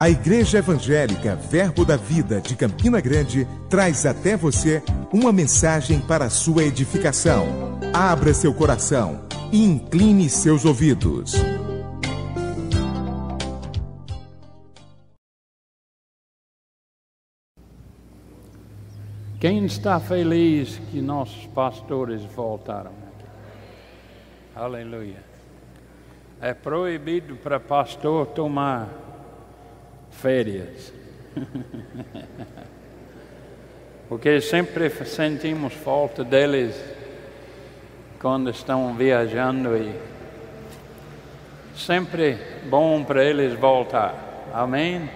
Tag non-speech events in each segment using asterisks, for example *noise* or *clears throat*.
A Igreja Evangélica Verbo da Vida de Campina Grande traz até você uma mensagem para a sua edificação. Abra seu coração e incline seus ouvidos. Quem está feliz que nossos pastores voltaram? Aleluia. É proibido para pastor tomar férias. *laughs* Porque sempre sentimos falta deles quando estão viajando e sempre bom para eles voltar. Amém?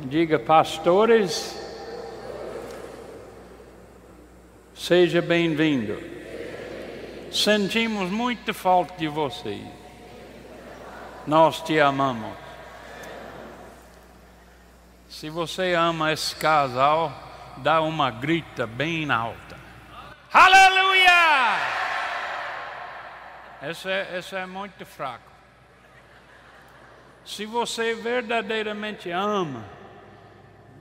Diga, pastores, seja bem-vindo. Sentimos muita falta de vocês. Nós te amamos. Se você ama esse casal, dá uma grita bem alta. Aleluia! Esse é, esse é muito fraco. Se você verdadeiramente ama,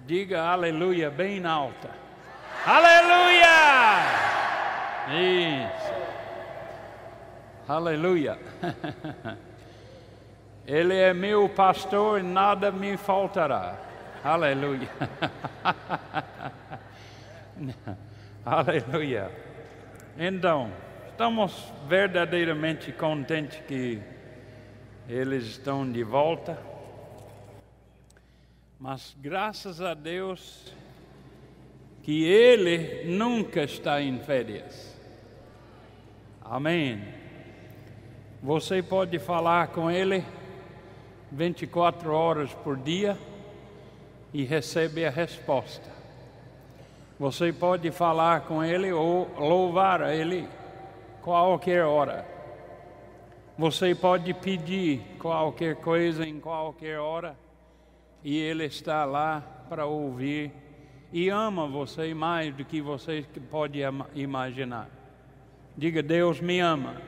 diga aleluia bem alta. Aleluia! Isso. Aleluia. *laughs* Ele é meu pastor e nada me faltará. Aleluia. *laughs* Aleluia. Então, estamos verdadeiramente contentes que eles estão de volta. Mas graças a Deus que ele nunca está em férias. Amém. Você pode falar com ele 24 horas por dia e recebe a resposta. Você pode falar com ele ou louvar a ele qualquer hora. Você pode pedir qualquer coisa em qualquer hora e ele está lá para ouvir e ama você mais do que você pode imaginar. Diga, Deus me ama.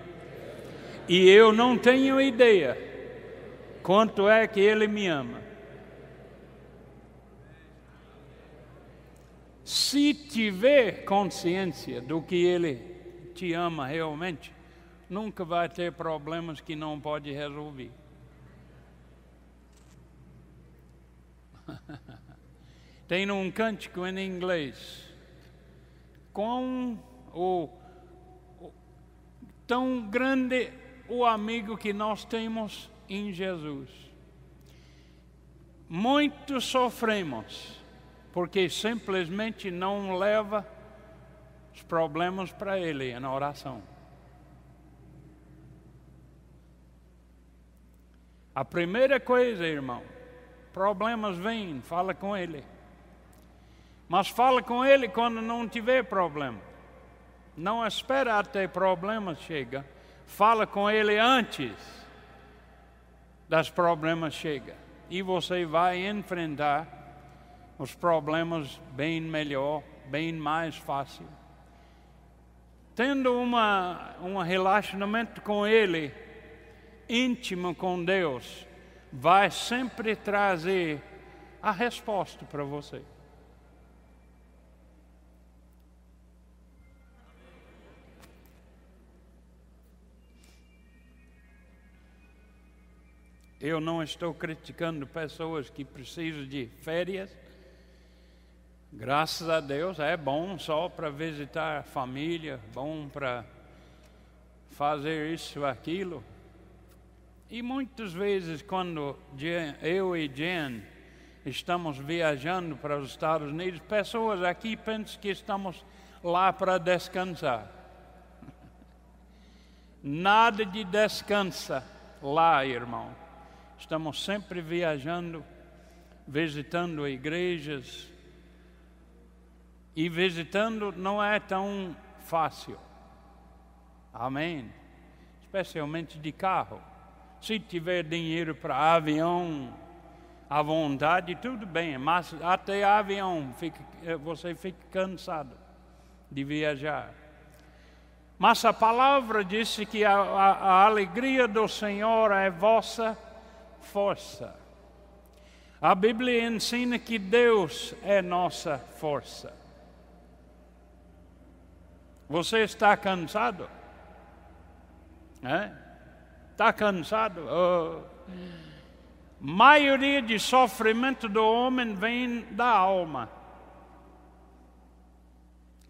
E eu não tenho ideia quanto é que ele me ama. Se tiver consciência do que Ele te ama realmente, nunca vai ter problemas que não pode resolver. *laughs* Tem um cântico em inglês. Com o, tão grande o amigo que nós temos em Jesus. Muito sofremos porque simplesmente não leva os problemas para Ele na oração. A primeira coisa, irmão, problemas vêm, fala com Ele. Mas fala com Ele quando não tiver problema. Não espera até problemas chega. Fala com Ele antes das problemas chega. E você vai enfrentar os problemas bem melhor, bem mais fácil. Tendo uma, um relacionamento com Ele, íntimo com Deus, vai sempre trazer a resposta para você. Eu não estou criticando pessoas que precisam de férias Graças a Deus é bom só para visitar a família, bom para fazer isso, aquilo. E muitas vezes, quando eu e Jen estamos viajando para os Estados Unidos, pessoas aqui pensam que estamos lá para descansar. *laughs* Nada de descansa lá, irmão. Estamos sempre viajando, visitando igrejas, e visitando não é tão fácil. Amém? Especialmente de carro. Se tiver dinheiro para avião à vontade, tudo bem, mas até avião fica, eh, você fica cansado de viajar. Mas a palavra disse que a, a, a alegria do Senhor é vossa força. A Bíblia ensina que Deus é nossa força. Você está cansado? É? Está cansado? Oh. Maioria de sofrimento do homem vem da alma.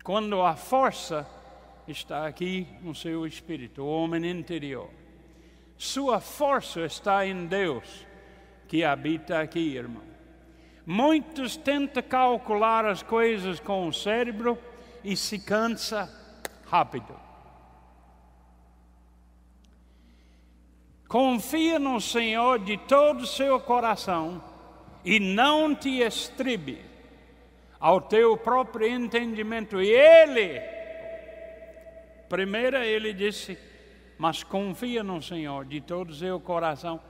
Quando a força está aqui no seu espírito, o homem interior. Sua força está em Deus que habita aqui, irmão. Muitos tentam calcular as coisas com o cérebro e se cansa rápido. Confia no Senhor de todo o seu coração e não te estribe ao teu próprio entendimento. E Ele, primeiro ele disse, mas confia no Senhor de todo o seu coração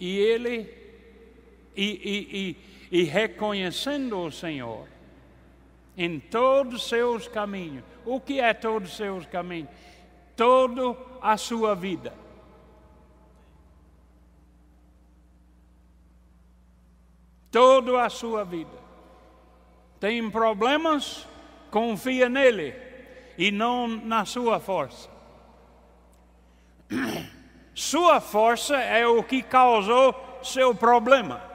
e Ele, e, e, e, e reconhecendo o Senhor em todos os seus caminhos. O que é todos os seus caminhos? Toda a sua vida. Toda a sua vida. Tem problemas? Confia nele e não na sua força. *clears throat* Sua força é o que causou seu problema.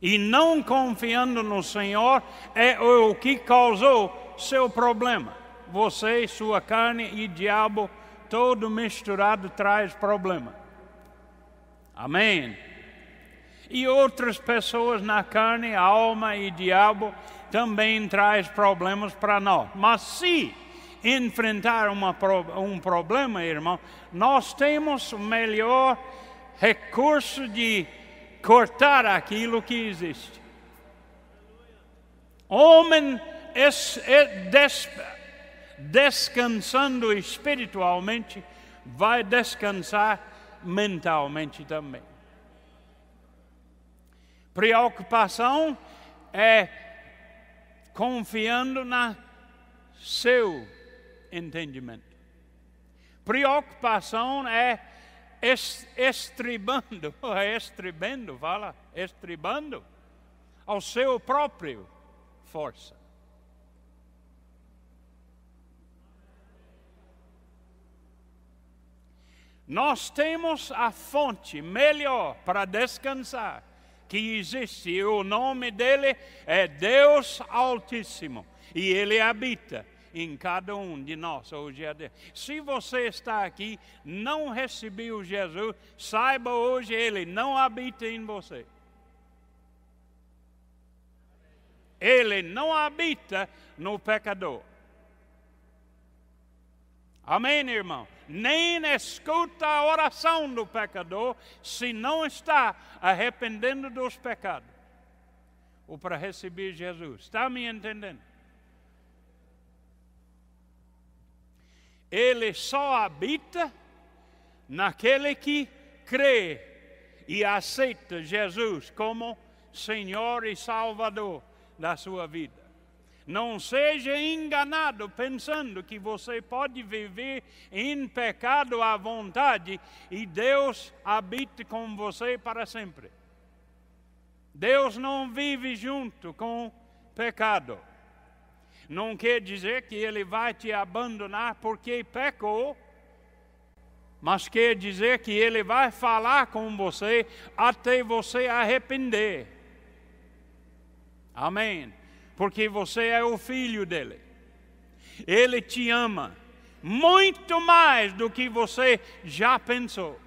E não confiando no Senhor é o que causou seu problema. Você, sua carne e diabo, todo misturado traz problema. Amém. E outras pessoas na carne, alma e diabo também traz problemas para nós. Mas se enfrentar uma, um problema, irmão, nós temos o melhor recurso de cortar aquilo que existe. Homem es, es des, descansando espiritualmente, vai descansar mentalmente também. Preocupação é confiando na seu entendimento. Preocupação é estribando, *laughs* é estribando, fala, estribando ao seu próprio força. Nós temos a fonte melhor para descansar que existe, e o nome dele é Deus Altíssimo, e ele habita em cada um de nós hoje. Se você está aqui, não recebeu Jesus, saiba hoje ele não habita em você. Ele não habita no pecador. Amém, irmão? Nem escuta a oração do pecador se não está arrependendo dos pecados. Ou para receber Jesus. Está me entendendo? Ele só habita naquele que crê e aceita Jesus como Senhor e Salvador da sua vida. Não seja enganado pensando que você pode viver em pecado à vontade e Deus habite com você para sempre. Deus não vive junto com pecado não quer dizer que ele vai te abandonar porque pecou, mas quer dizer que ele vai falar com você até você arrepender. Amém. Porque você é o filho dele. Ele te ama muito mais do que você já pensou.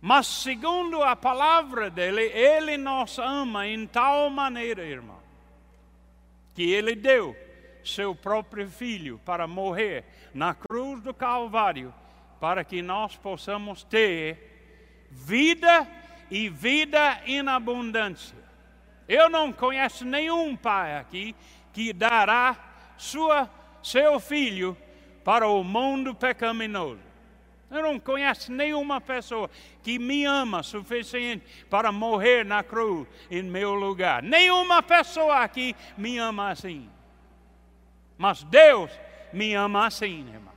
Mas segundo a palavra dele, ele nos ama em tal maneira, irmão que ele deu seu próprio filho para morrer na cruz do Calvário, para que nós possamos ter vida e vida em abundância. Eu não conheço nenhum pai aqui que dará sua, seu filho para o mundo pecaminoso. Eu não conheço nenhuma pessoa que me ama suficiente para morrer na cruz em meu lugar. Nenhuma pessoa aqui me ama assim. Mas Deus me ama assim, irmão.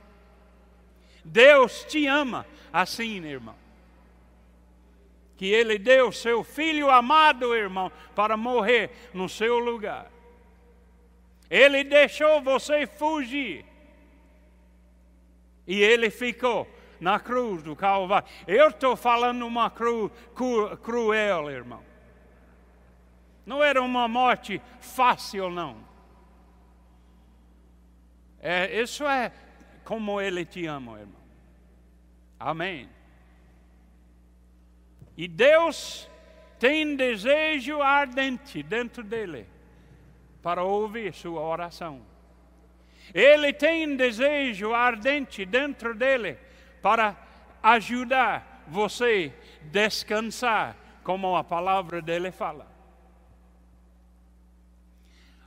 Deus te ama assim, irmão. que Ele deu seu Filho amado, irmão, para morrer no seu lugar. Ele deixou você fugir. E Ele ficou na cruz do Calvário. Eu estou falando uma cruz cru, cruel, irmão. Não era uma morte fácil, não. É, isso é como Ele te ama, irmão. Amém. E Deus tem desejo ardente dentro dele para ouvir sua oração. Ele tem desejo ardente dentro dele para ajudar você descansar, como a palavra dele fala.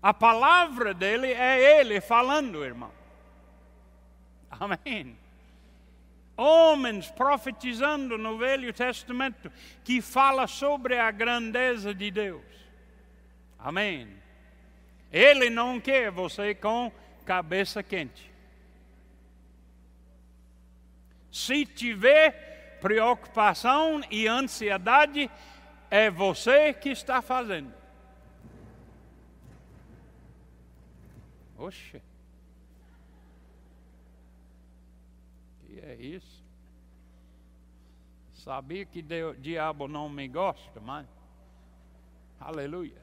A palavra dele é ele falando, irmão. Amém homens profetizando no Velho Testamento que fala sobre a grandeza de Deus. Amém. Ele não quer você com cabeça quente. Se tiver preocupação e ansiedade, é você que está fazendo. Oxe. é isso? Sabia que o diabo não me gosta, mas. Aleluia.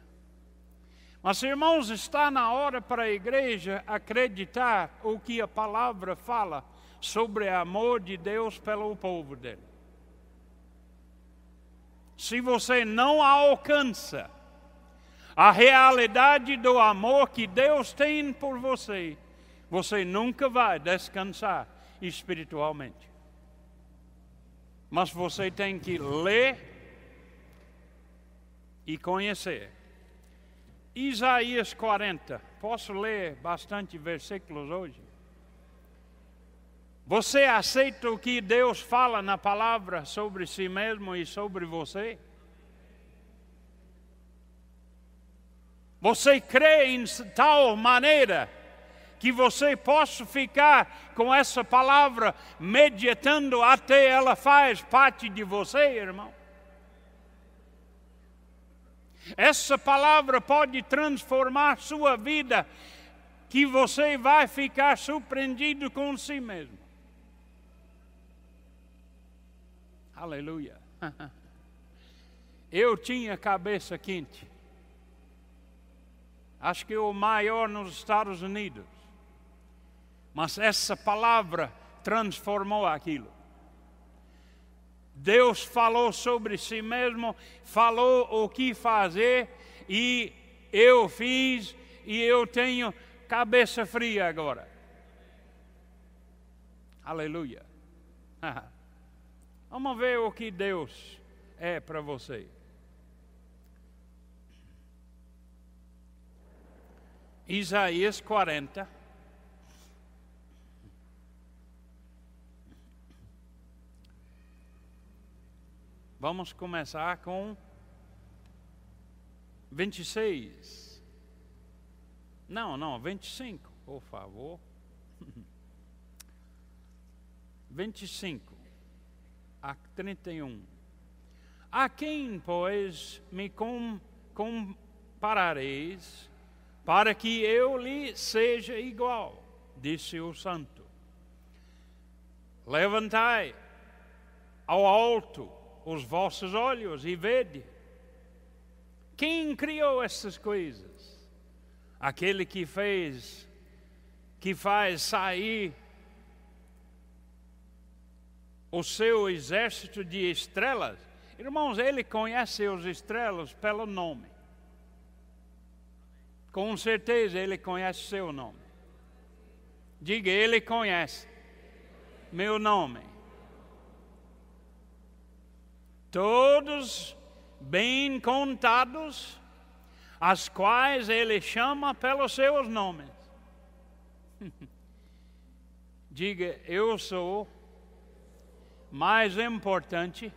Mas, irmãos, está na hora para a igreja acreditar o que a palavra fala sobre o amor de Deus pelo povo dele. Se você não alcança a realidade do amor que Deus tem por você, você nunca vai descansar espiritualmente. Mas você tem que ler e conhecer. Isaías 40. Posso ler bastante versículos hoje? Você aceita o que Deus fala na palavra sobre si mesmo e sobre você? Você crê em tal maneira que você possa ficar com essa palavra meditando até ela faz parte de você, irmão. Essa palavra pode transformar sua vida, que você vai ficar surpreendido com si mesmo. Aleluia. *laughs* Eu tinha cabeça quente. Acho que o maior nos Estados Unidos. Mas essa palavra transformou aquilo. Deus falou sobre si mesmo, falou o que fazer e eu fiz e eu tenho cabeça fria agora. Aleluia. *laughs* Vamos ver o que Deus é para você. Isaías 40. Vamos começar com 26. Não, não, 25, por favor. *laughs* 25 a 31. A quem, pois, me comparareis, para que eu lhe seja igual? Disse o santo. Levantai ao alto os vossos olhos e vede. Quem criou essas coisas? Aquele que fez, que faz sair o seu exército de estrelas. Irmãos, ele conhece os estrelas pelo nome. Com certeza ele conhece seu nome. Diga, ele conhece meu nome todos bem contados, as quais ele chama pelos seus nomes. *laughs* Diga, eu sou mais importante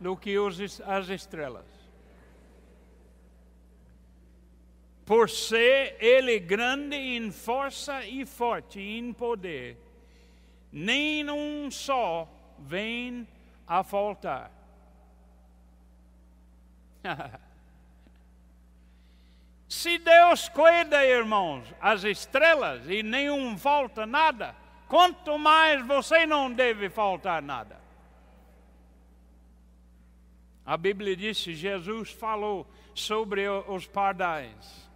do que as estrelas. Por ser ele grande em força e forte em poder, nem um só vem a faltar. *laughs* Se Deus cuida, irmãos, as estrelas e nenhum falta nada, quanto mais você não deve faltar nada. A Bíblia disse, Jesus falou sobre os pardais.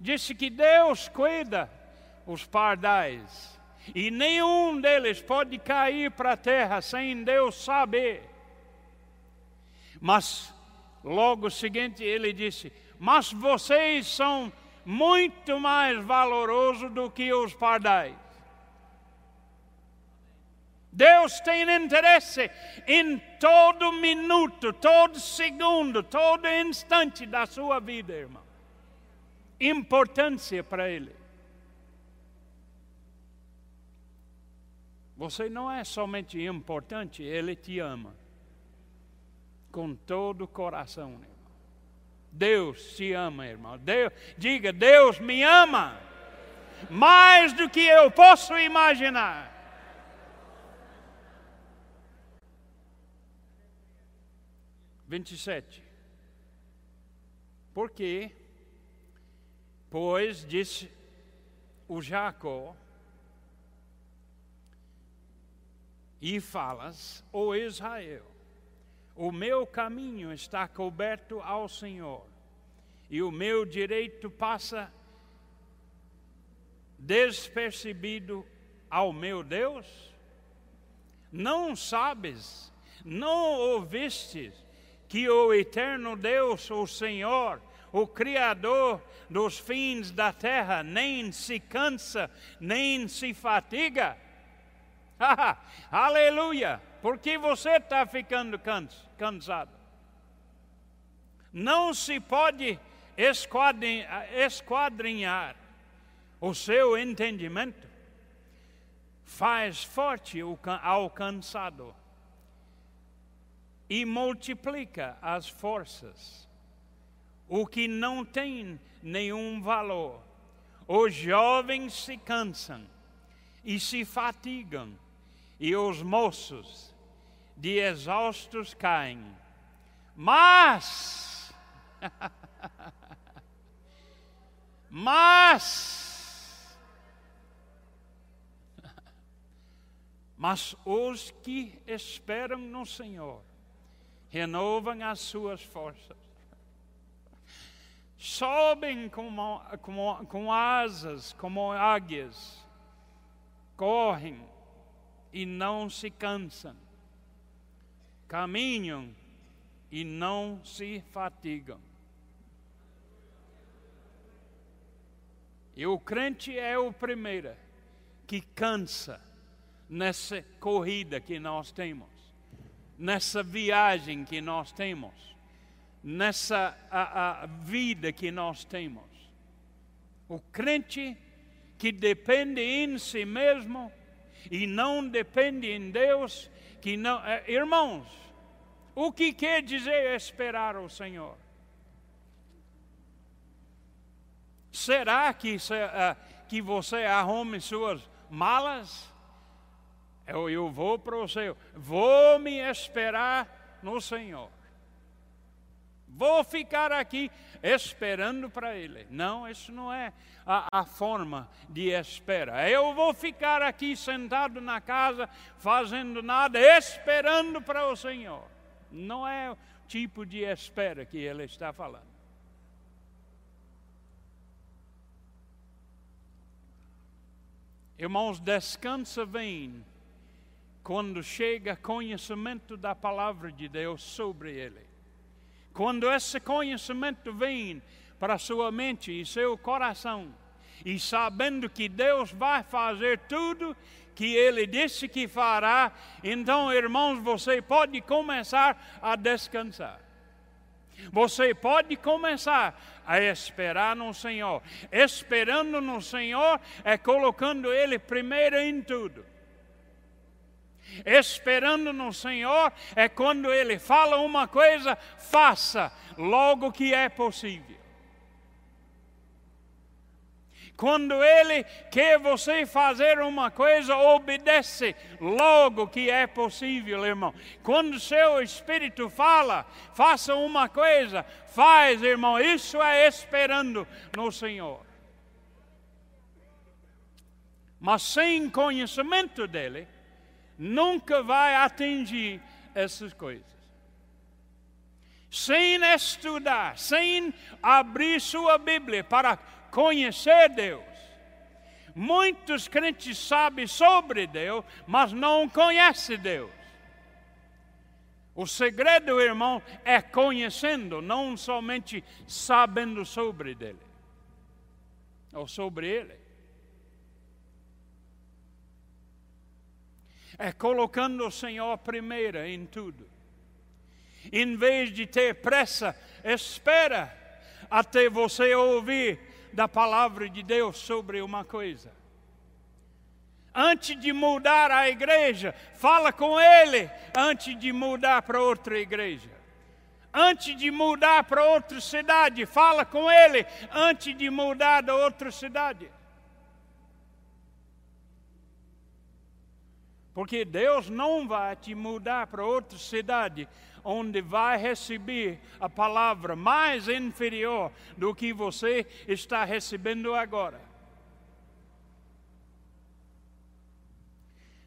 Disse que Deus cuida os pardais e nenhum deles pode cair para a terra sem Deus saber. Mas logo seguinte ele disse: Mas vocês são muito mais valorosos do que os pardais. Deus tem interesse em todo minuto, todo segundo, todo instante da sua vida, irmão. Importância para Ele. Você não é somente importante, Ele te ama. Com todo o coração, irmão. Deus te ama, irmão. Deus, diga, Deus me ama. Mais do que eu posso imaginar. Vinte e sete. Porque, pois, disse o Jacó, e falas, ó Israel, o meu caminho está coberto ao Senhor, e o meu direito passa despercebido ao meu Deus? Não sabes, não ouvistes que o eterno Deus, o Senhor, o Criador dos fins da terra, nem se cansa, nem se fatiga? *laughs* Aleluia! Porque você está ficando cansado. Não se pode esquadrinhar o seu entendimento. Faz forte ao cansado e multiplica as forças. O que não tem nenhum valor. Os jovens se cansam e se fatigam e os moços de exaustos caem. Mas, *laughs* mas, *laughs* mas os que esperam no Senhor renovam as suas forças, sobem como, como, com asas como águias, correm e não se cansam, caminham e não se fatigam. E o crente é o primeiro que cansa nessa corrida que nós temos, nessa viagem que nós temos, nessa a, a vida que nós temos. O crente que depende em si mesmo e não depende em Deus, que não, é, irmãos, o que quer dizer esperar o Senhor? Será que, uh, que você arrume suas malas? Eu, eu vou para o céu, vou me esperar no Senhor. Vou ficar aqui esperando para Ele. Não, isso não é a, a, forma de espera. Eu vou ficar aqui sentado na casa, fazendo nada, esperando para o Senhor. Não é o tipo de espera que Ele está falando. Irmãos, descansa vem quando chega conhecimento da palavra de Deus sobre ele. Quando esse conhecimento vem para sua mente e seu coração, e sabendo que Deus vai fazer tudo que Ele disse que fará, então, irmãos, você pode começar a descansar. Você pode começar a esperar no Senhor. Esperando no Senhor é colocando Ele primeiro em tudo. Esperando no Senhor é quando Ele fala uma coisa, faça logo que é possível. Quando Ele quer você fazer uma coisa, obedece logo que é possível, irmão. Quando seu espírito fala, faça uma coisa, faz, irmão. Isso é esperando no Senhor. Mas sem conhecimento dele, nunca vai atingir essas coisas. Sem estudar, sem abrir sua Bíblia para conhecer Deus. Muitos crentes sabem sobre Deus, mas não conhecem Deus. O segredo, irmão, é conhecendo, não somente sabendo sobre Ele ou sobre Ele. É colocando o Senhor primeiro em tudo. Em vez de ter pressa, espera até você ouvir da palavra de Deus sobre uma coisa. Antes de mudar a igreja, fala com ele antes de mudar para outra igreja. Antes de mudar para outra cidade, fala com ele antes de mudar da outra cidade. Porque Deus não vai te mudar para outra cidade onde vai receber a palavra mais inferior do que você está recebendo agora.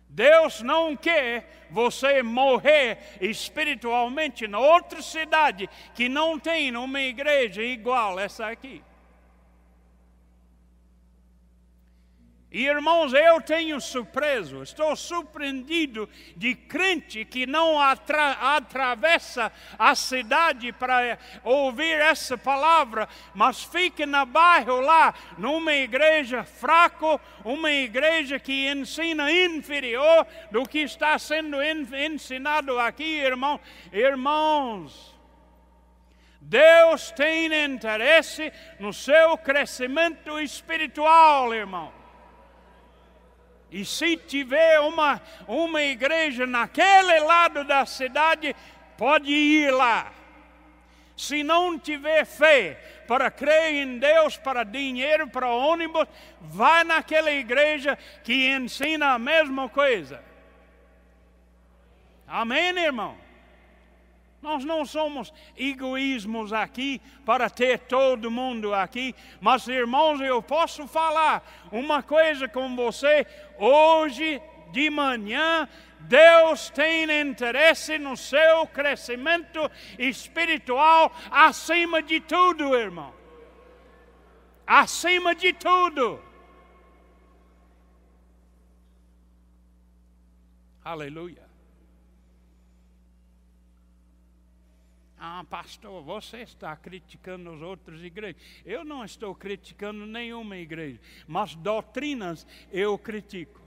Deus não quer você morrer espiritualmente na outra cidade que não tem uma igreja igual essa aqui. E irmãos, eu tenho surpreso, estou surpreendido de crente que não atra atravessa a cidade para ouvir essa palavra, mas fica na bairro lá, numa igreja fraco, uma igreja que ensina inferior do que está sendo ensinado aqui, irmão. Irmãos, Deus tem interesse no seu crescimento espiritual, irmão. E se tiver uma, uma igreja naquele lado da cidade, pode ir lá. Se não tiver fé para crer em Deus, para dinheiro, para ônibus, vai naquela igreja que ensina a mesma coisa. Amém, irmão? Nós não somos egoísmos aqui para ter todo mundo aqui, mas irmãos, eu posso falar uma coisa com você hoje de manhã. Deus tem interesse no seu crescimento espiritual acima de tudo, irmão. Acima de tudo. Aleluia. Ah, pastor, você está criticando as outras igrejas. Eu não estou criticando nenhuma igreja, mas doutrinas eu critico.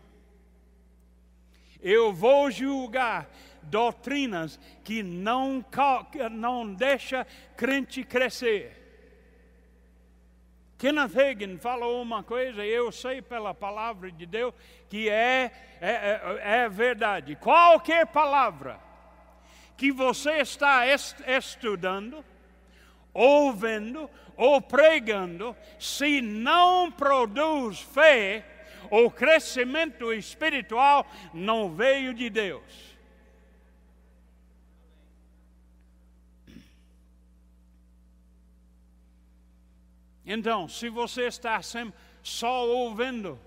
Eu vou julgar doutrinas que não, não deixa crente crescer. Kenneth Hagin falou uma coisa, eu sei pela palavra de Deus que é, é, é, é verdade. Qualquer palavra que você está estudando, ouvindo ou pregando, se não produz fé, o crescimento espiritual não veio de Deus. Então, se você está sempre só ouvindo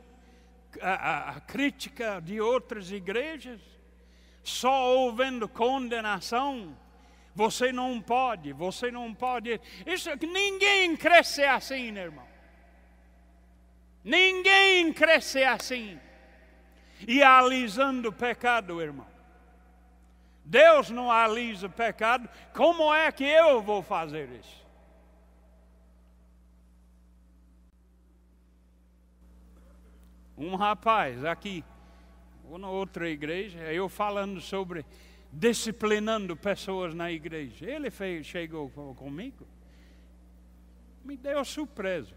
a, a, a crítica de outras igrejas, só ouvindo condenação. Você não pode, você não pode. Isso ninguém cresce assim, irmão. Ninguém cresce assim. E alisando o pecado, irmão. Deus não alisa o pecado. Como é que eu vou fazer isso? Um rapaz aqui ou na outra igreja, eu falando sobre disciplinando pessoas na igreja. Ele fez, chegou comigo, me deu surpresa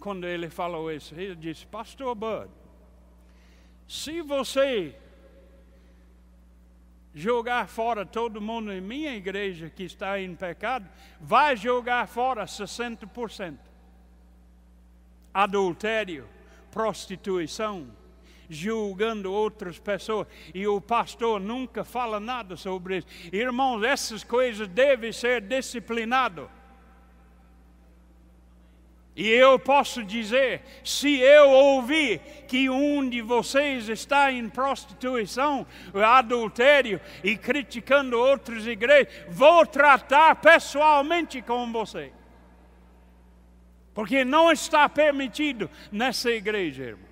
quando ele falou isso. Ele disse: Pastor Bud, se você jogar fora todo mundo em minha igreja que está em pecado, vai jogar fora 60%. adultério, prostituição, julgando outras pessoas e o pastor nunca fala nada sobre isso. Irmãos, essas coisas devem ser disciplinadas. E eu posso dizer: se eu ouvir que um de vocês está em prostituição, adultério e criticando outras igrejas, vou tratar pessoalmente com você. Porque não está permitido nessa igreja, irmão.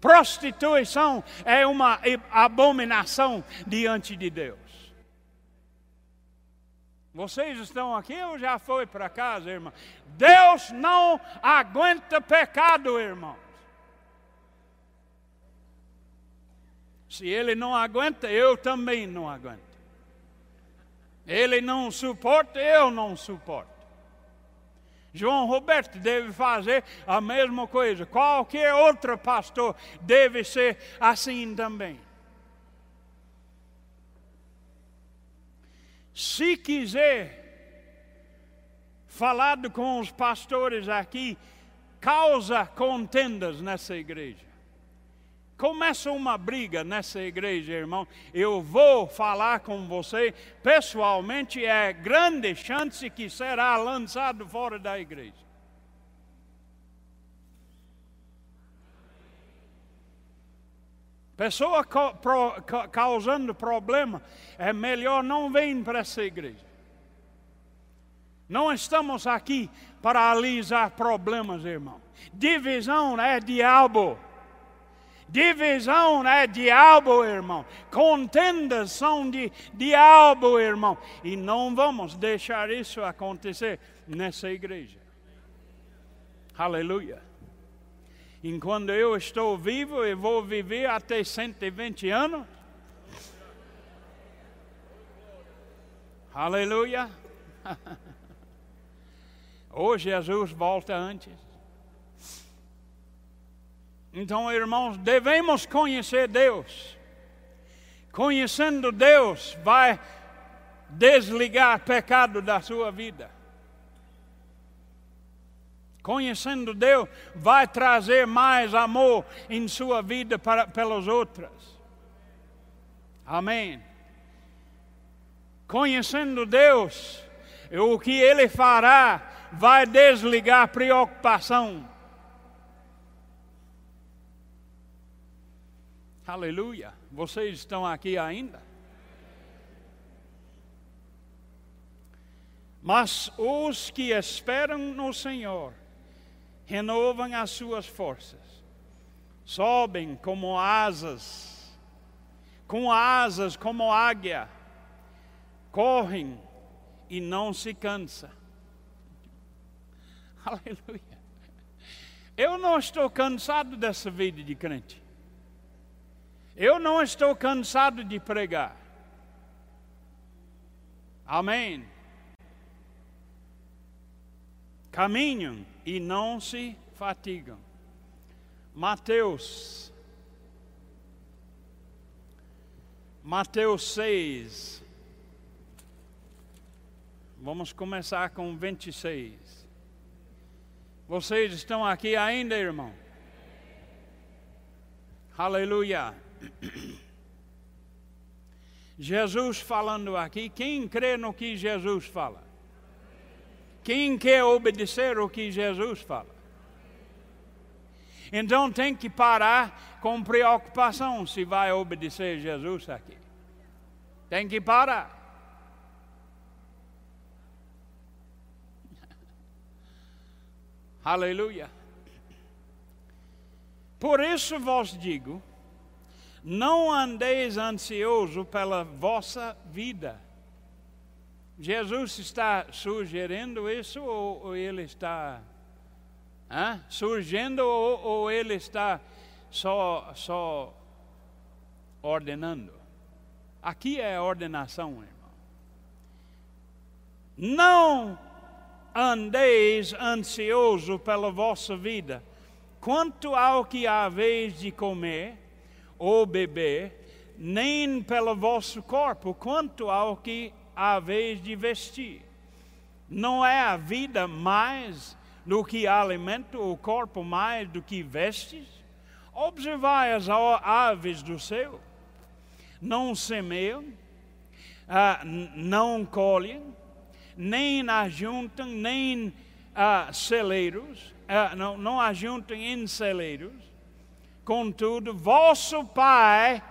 Prostituição é uma abominação diante de Deus. Vocês estão aqui ou já foi para casa, irmão? Deus não aguenta pecado, irmãos. Se Ele não aguenta, eu também não aguento. Ele não suporta, eu não suporto. João Roberto deve fazer a mesma coisa. Qualquer outro pastor deve ser assim também. Se quiser falado com os pastores aqui, causa contendas nessa igreja. Começa uma briga nessa igreja, irmão. Eu vou falar com você pessoalmente, é grande chance que será lançado fora da igreja. Pessoa causando problema, é melhor não vir para essa igreja. Não estamos aqui para alisar problemas, irmão. Divisão é diabo. Divisão é diabo, irmão. Contendas são de diabo, irmão. E não vamos deixar isso acontecer nessa igreja. Aleluia. Enquanto eu estou vivo, eu vou viver até 120 anos. Aleluia. *laughs* Hoje Jesus volta antes. Então, irmãos, devemos conhecer Deus. Conhecendo Deus, vai desligar pecado da sua vida conhecendo Deus, vai trazer mais amor em sua vida para, pelas outras. Amém. Conhecendo Deus, o que Ele fará vai desligar preocupação. Aleluia. Vocês estão aqui ainda? Mas os que esperam no Senhor renovam as suas forças, sobem como asas, com asas como águia, correm e não se cansa. *laughs* Aleluia. Eu não estou cansado dessa vida de crente. Eu não estou cansado de pregar. Amém. Caminham e não se fatigam. Mateus, Mateus 6. Vamos começar com 26. Vocês estão aqui ainda, irmão? Aleluia. Jesus falando aqui, quem crê no que Jesus fala? Quem quer obedecer o que Jesus fala? Então tem que parar com preocupação se vai obedecer Jesus aqui. Tem que parar. *laughs* Aleluia. Por isso vos digo: não andeis ansioso pela vossa vida Jesus está sugerindo isso ou, ou ele está hein, surgindo ou, ou, ele está só, só ordenando? Aqui é ordenação, irmão. Não andeis ansioso pela vossa vida, quanto ao que haveis de comer ou beber, nem pelo vosso corpo, quanto ao que a vez de vestir. Não é a vida mais do que alimento, o corpo mais do que vestes? Observai as aves do céu, não semeiam, ah, não colhem, nem ajuntam, nem ah, celeiros, ah, não, não ajuntam em celeiros. Contudo, vosso Pai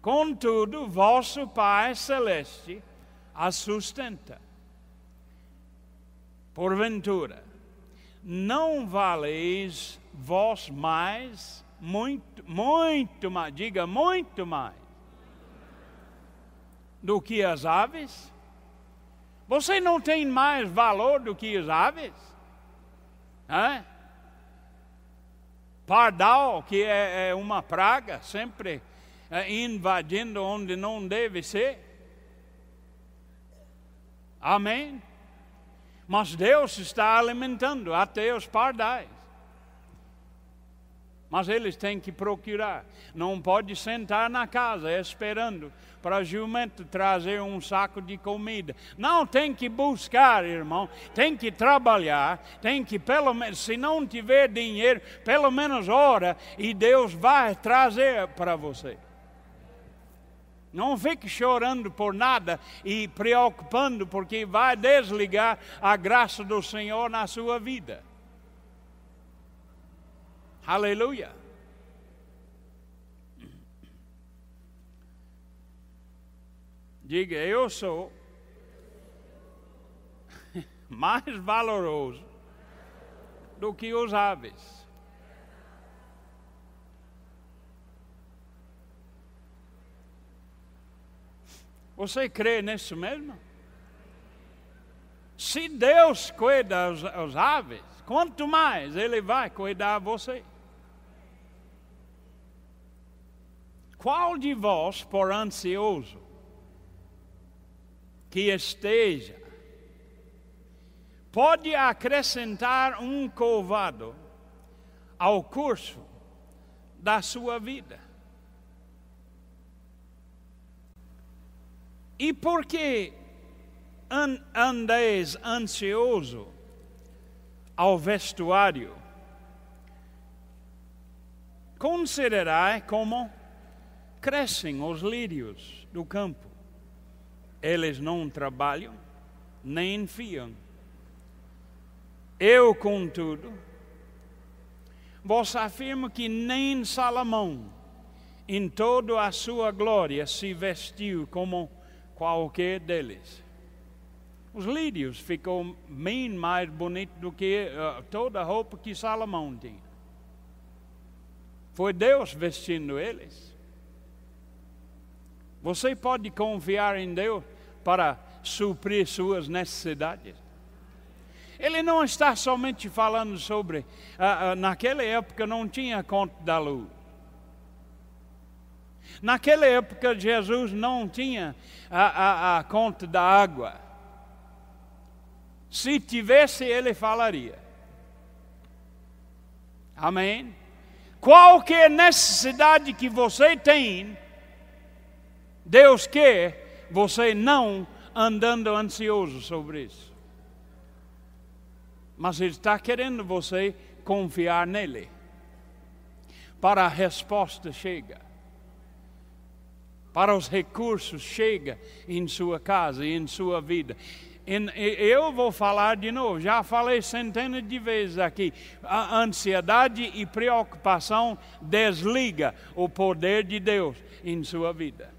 Contudo, vosso Pai Celeste a sustenta. Porventura, não valeis vós mais, muito, muito mais, diga muito mais, do que as aves? Você não tem mais valor do que as aves? Hã? Pardal, que é, é uma praga, sempre é, invadindo onde não deve ser. Amém? Mas Deus está alimentando até os pardais. Mas eles têm que procurar. Não pode sentar na casa esperando para o jumento trazer um saco de comida. Não, tem que buscar, irmão. Tem que trabalhar. Tem que, pelo menos, se não tiver dinheiro, pelo menos ora e Deus vai trazer para você. Não fique chorando por nada e preocupando, porque vai desligar a graça do Senhor na sua vida. Aleluia. Diga, eu sou *laughs* mais valoroso do que os aves. Você crê nisso mesmo? Se Deus cuida os, aves, quanto mais Ele vai cuidar você. Qual de vós, por ansioso, que esteja, pode acrescentar um covado ao curso da sua vida? E por que andeis ansioso ao vestuário? Considerai como crescem os lírios do campo. Eles não trabalham, nem enfiam. Eu, contudo, vos afirmo que nem Salomão, em toda a sua glória, se vestiu como qualquer deles. Os lírios ficam bem mais bonitos do que uh, toda a roupa que Salomão tinha. Foi Deus vestindo eles. Você pode confiar em Deus para suprir suas necessidades. Ele não está somente falando sobre. Uh, uh, naquela época não tinha conta da luz. Naquela época, Jesus não tinha a, a, a conta da água. Se tivesse, ele falaria. Amém? Qualquer necessidade que você tem, Deus quer você não andando ansioso sobre isso. Mas Ele está querendo você confiar nele. Para a resposta chega para os recursos chega em sua casa em sua vida. Eu vou falar de novo, já falei centenas de vezes aqui. A ansiedade e preocupação desliga o poder de Deus em sua vida.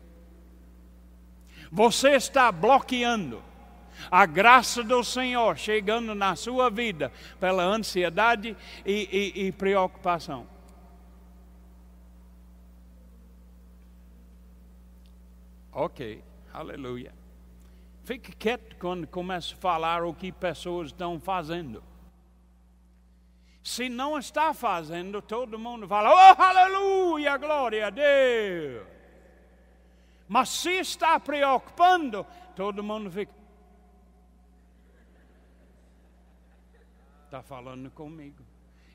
Você está bloqueando a graça do Senhor chegando na sua vida pela ansiedade e, e, e preocupação. Ok, aleluia. Fique quieto quando começa a falar o que pessoas estão fazendo. Se não está fazendo, todo mundo fala, oh, aleluia, glória a Deus. Mas se está preocupando, todo mundo fica. Está falando comigo.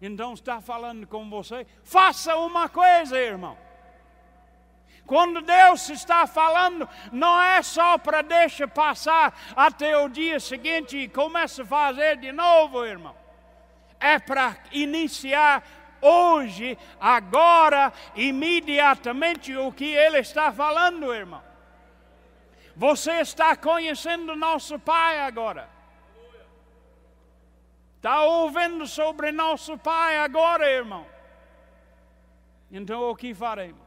Então está falando com você. Faça uma coisa, irmão. Quando Deus está falando, não é só para deixar passar até o dia seguinte e começa a fazer de novo, irmão. É para iniciar hoje, agora, imediatamente o que Ele está falando, irmão. Você está conhecendo nosso Pai agora. Está ouvindo sobre nosso Pai agora, irmão. Então o que faremos?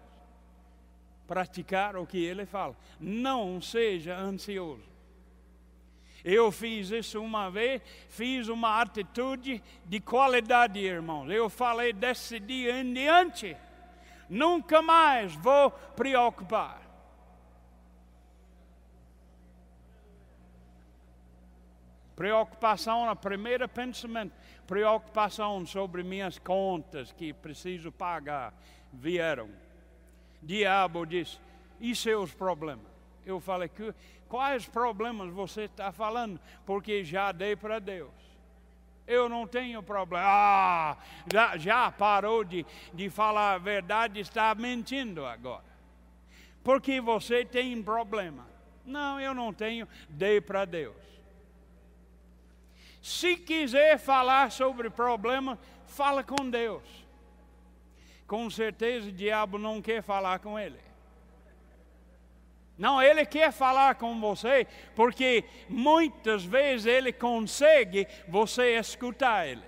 Praticar o que Ele fala. Não seja ansioso. Eu fiz isso uma vez, fiz uma atitude de qualidade, irmãos. Eu falei desse dia em diante, nunca mais vou preocupar. Preocupação, o primeiro pensamento, preocupação sobre minhas contas que preciso pagar, vieram. Diabo disse, e seus problemas? Eu falei, que, quais problemas você está falando? Porque já dei para Deus. Eu não tenho problema. Ah, já, já parou de, de falar a verdade, está mentindo agora. Porque você tem problema. Não, eu não tenho, dei para Deus. Se quiser falar sobre problema, fala com Deus. Com certeza o diabo não quer falar com ele. Não, ele quer falar com você, porque muitas vezes ele consegue você escutar ele.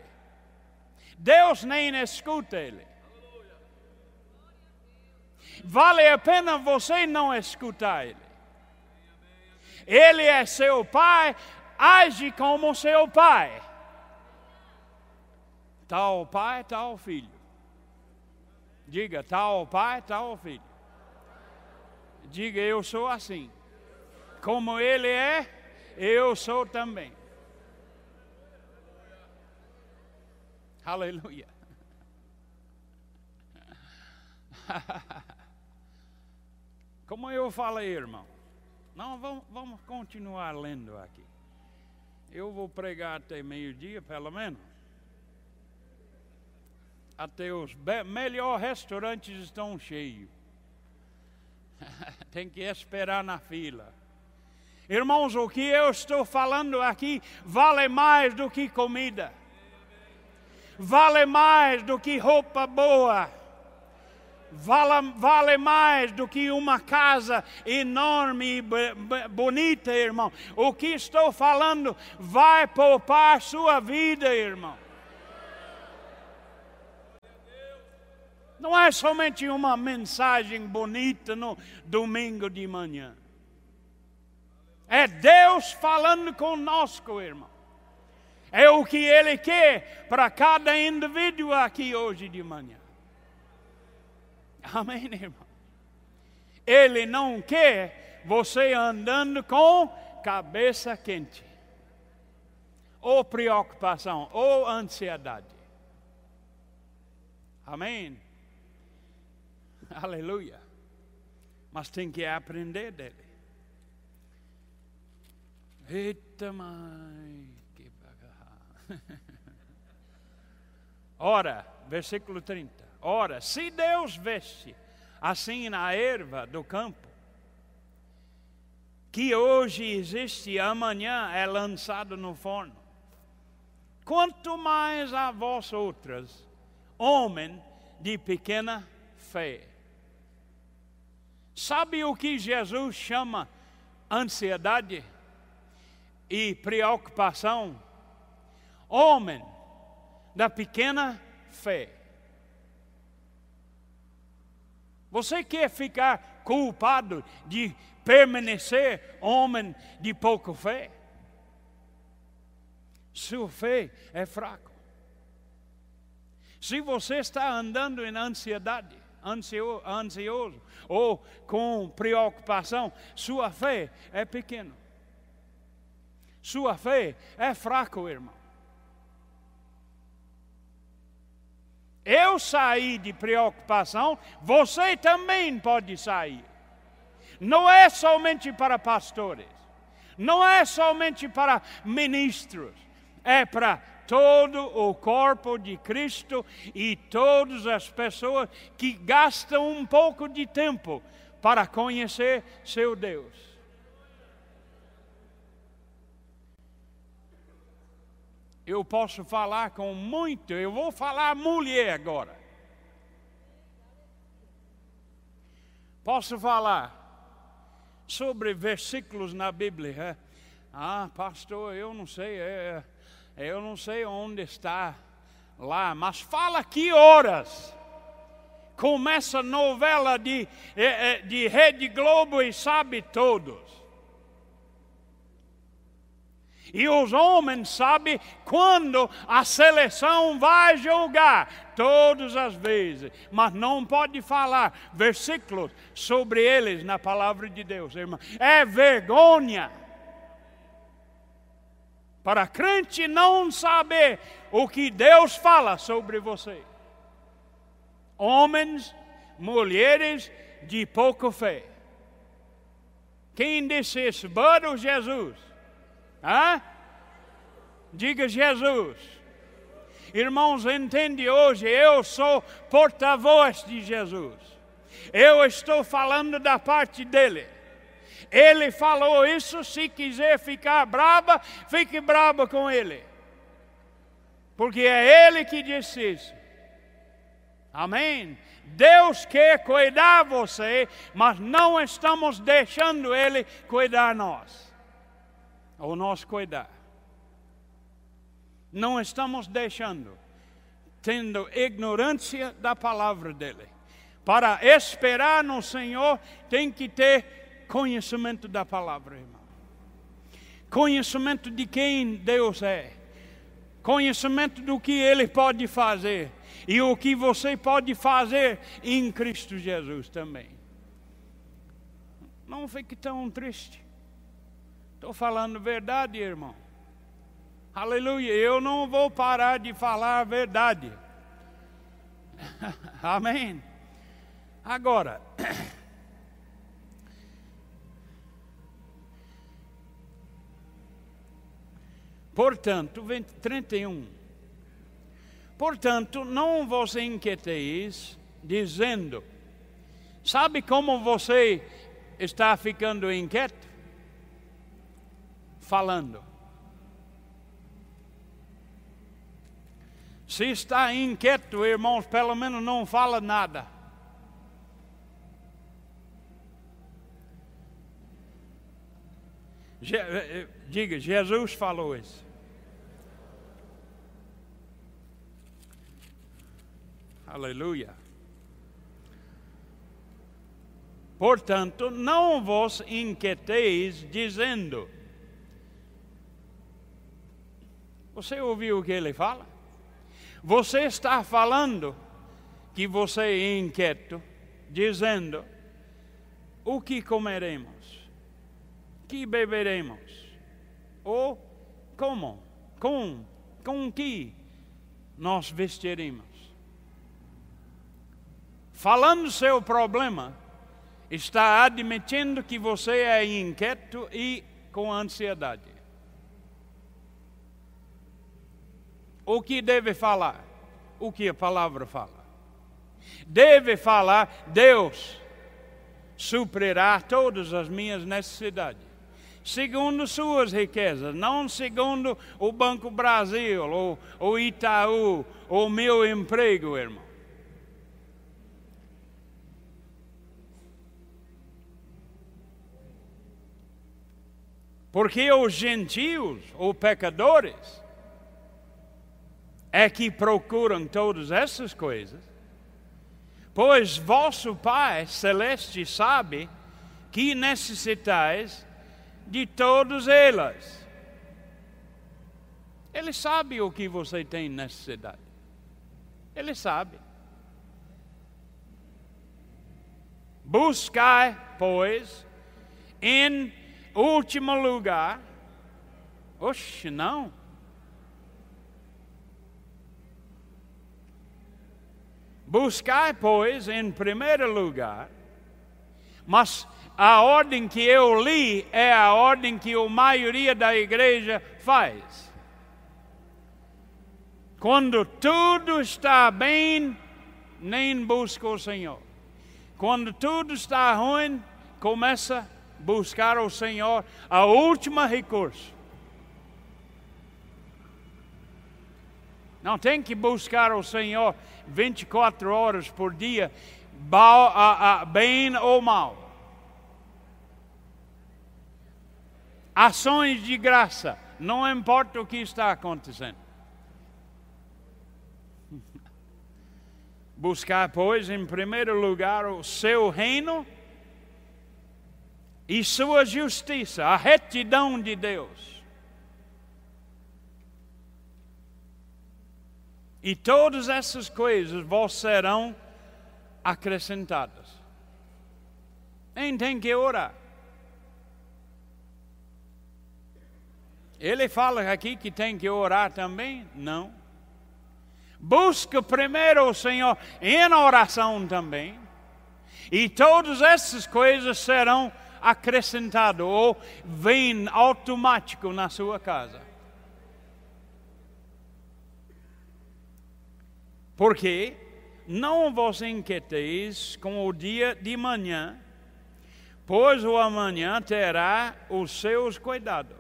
Deus nem escuta ele. Vale a pena você não escutar ele. Ele é seu pai, age como seu pai. Tal pai, tal filho. Diga, tal pai, tal filho. Diga, eu sou assim. Como ele é, eu sou também. Aleluia. *laughs* Como eu falei, irmão. Não, vamos, vamos continuar lendo aqui. Eu vou pregar até meio-dia, pelo menos. Até os melhores restaurantes estão cheios. *laughs* Tem que esperar na fila. Irmãos, o que eu estou falando aqui vale mais do que comida, vale mais do que roupa boa vale, vale mais do que uma casa enorme e bonita, irmão. O que estou falando vai poupar sua vida, irmão. Não é somente uma mensagem bonita no domingo de manhã. É Deus falando conosco, irmão. É o que Ele quer para cada indivíduo aqui hoje de manhã. Amém, irmão? Ele não quer você andando com cabeça quente, ou preocupação, ou ansiedade. Amém? *laughs* Aleluia. Mas tem que aprender dele. Eita, mãe, que bagarra. *laughs* Ora, versículo 30. Ora, se Deus veste assim na erva do campo, que hoje existe amanhã é lançado no forno, quanto mais a vós outras, homem de pequena fé. Sabe o que Jesus chama ansiedade e preocupação? Homem da pequena fé. Você quer ficar culpado de permanecer homem de pouca fé? Sua fé é fraca. Se você está andando em ansiedade, ansioso ou com preocupação, sua fé é pequena. Sua fé é fraca, irmão. Eu saí de preocupação, você também pode sair. Não é somente para pastores, não é somente para ministros, é para todo o corpo de Cristo e todas as pessoas que gastam um pouco de tempo para conhecer seu Deus. Eu posso falar com muito, eu vou falar mulher agora. Posso falar sobre versículos na Bíblia? Ah, pastor, eu não sei, é, eu não sei onde está lá, mas fala que horas começa a novela de, é, é, de Rede Globo e sabe todos. E os homens sabem quando a seleção vai jogar, todas as vezes, mas não pode falar versículos sobre eles na palavra de Deus, irmão. É vergonha para crente não saber o que Deus fala sobre você. Homens, mulheres de pouca fé. Quem disse isso? Bud ou Jesus? Hã? Diga Jesus. Irmãos, entende hoje, eu sou porta-voz de Jesus. Eu estou falando da parte dele. Ele falou isso, se quiser ficar brava, fique brava com ele. Porque é ele que disse isso. Amém? Deus quer cuidar você, mas não estamos deixando ele cuidar nós. Ou nós cuidar. Não estamos deixando, tendo ignorância da palavra dele. Para esperar no Senhor, tem que ter Conhecimento da palavra, irmão. Conhecimento de quem Deus é. Conhecimento do que Ele pode fazer. E o que você pode fazer em Cristo Jesus também. Não fique tão triste. Estou falando verdade, irmão. Aleluia. Eu não vou parar de falar a verdade. *laughs* Amém. Agora. *clears throat* Portanto, 31. Portanto, não vos inquieteis, dizendo: Sabe como você está ficando inquieto? Falando. Se está inquieto, irmãos, pelo menos não fala nada. Eh, eh, diga, Jesus falou isso. Aleluia. Portanto, não vos inquieteis dizendo. Você ouviu o que ele fala? Você está falando que você é inquieto, dizendo: o que comeremos? Que beberemos? Ou como? Com, com que nós vestiremos? Falando seu problema, está admitindo que você é inquieto e com ansiedade. O que deve falar? O que a palavra fala? Deve falar, Deus suprirá todas as minhas necessidades, segundo suas riquezas, não segundo o Banco Brasil, ou o Itaú, ou meu emprego, irmão. Porque os gentios ou pecadores é que procuram todas essas coisas, pois vosso Pai celeste sabe que necessitais de todas elas. Ele sabe o que você tem necessidade. Ele sabe. Buscai, pois, em último lugar. Oxe, não. Buscai, pois, em primeiro lugar, mas a ordem que eu li é a ordem que a maioria da igreja faz. Quando tudo está bem, nem busca o Senhor. Quando tudo está ruim, começa a buscar o Senhor, a última recurso. Não tem que buscar o Senhor 24 horas por dia, bem ou mal. Ações de graça, não importa o que está acontecendo. *laughs* Buscar, pois, em primeiro lugar o seu reino e sua justiça, a retidão de Deus. E todas essas coisas vos serão acrescentadas. Nem tem que orar. Ele fala aqui que tem que orar também? Não. Busca primeiro o Senhor em oração também. E todas essas coisas serão acrescentadas ou vêm automático na sua casa. Porque não vos inquieteis com o dia de manhã, pois o amanhã terá os seus cuidados.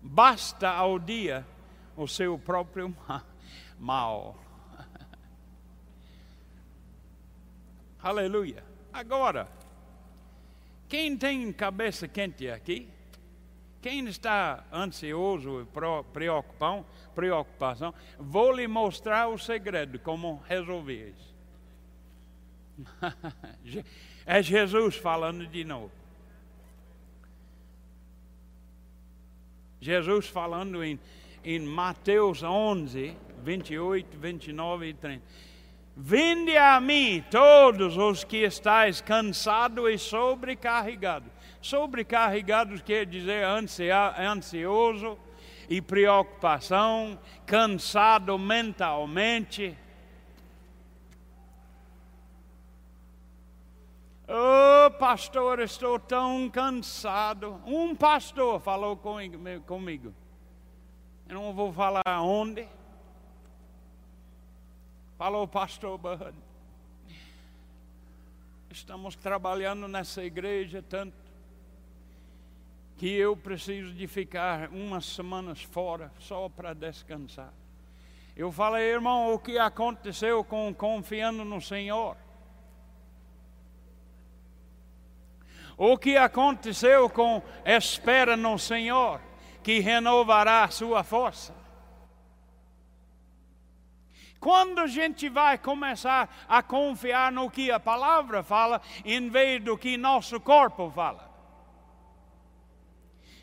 Basta ao dia o seu próprio mal. *laughs* Aleluia. Agora, quem tem cabeça quente aqui? Quem está ansioso e preocupado, preocupação, vou lhe mostrar o segredo, como resolver isso. *laughs* é Jesus falando de novo. Jesus falando em, em Mateus 11, 28, 29 e 30. Vinde a mim todos os que estáis cansados e sobrecarregados. Sobrecarregados quer dizer ansioso e preocupação, cansado mentalmente. Oh, pastor, estou tão cansado. Um pastor falou comigo. Eu não vou falar onde. Falou, pastor Bud. Estamos trabalhando nessa igreja tanto que eu preciso de ficar umas semanas fora só para descansar. Eu falei, irmão, o que aconteceu com confiando no Senhor? O que aconteceu com espera no Senhor, que renovará a sua força? Quando a gente vai começar a confiar no que a palavra fala, em vez do que nosso corpo fala?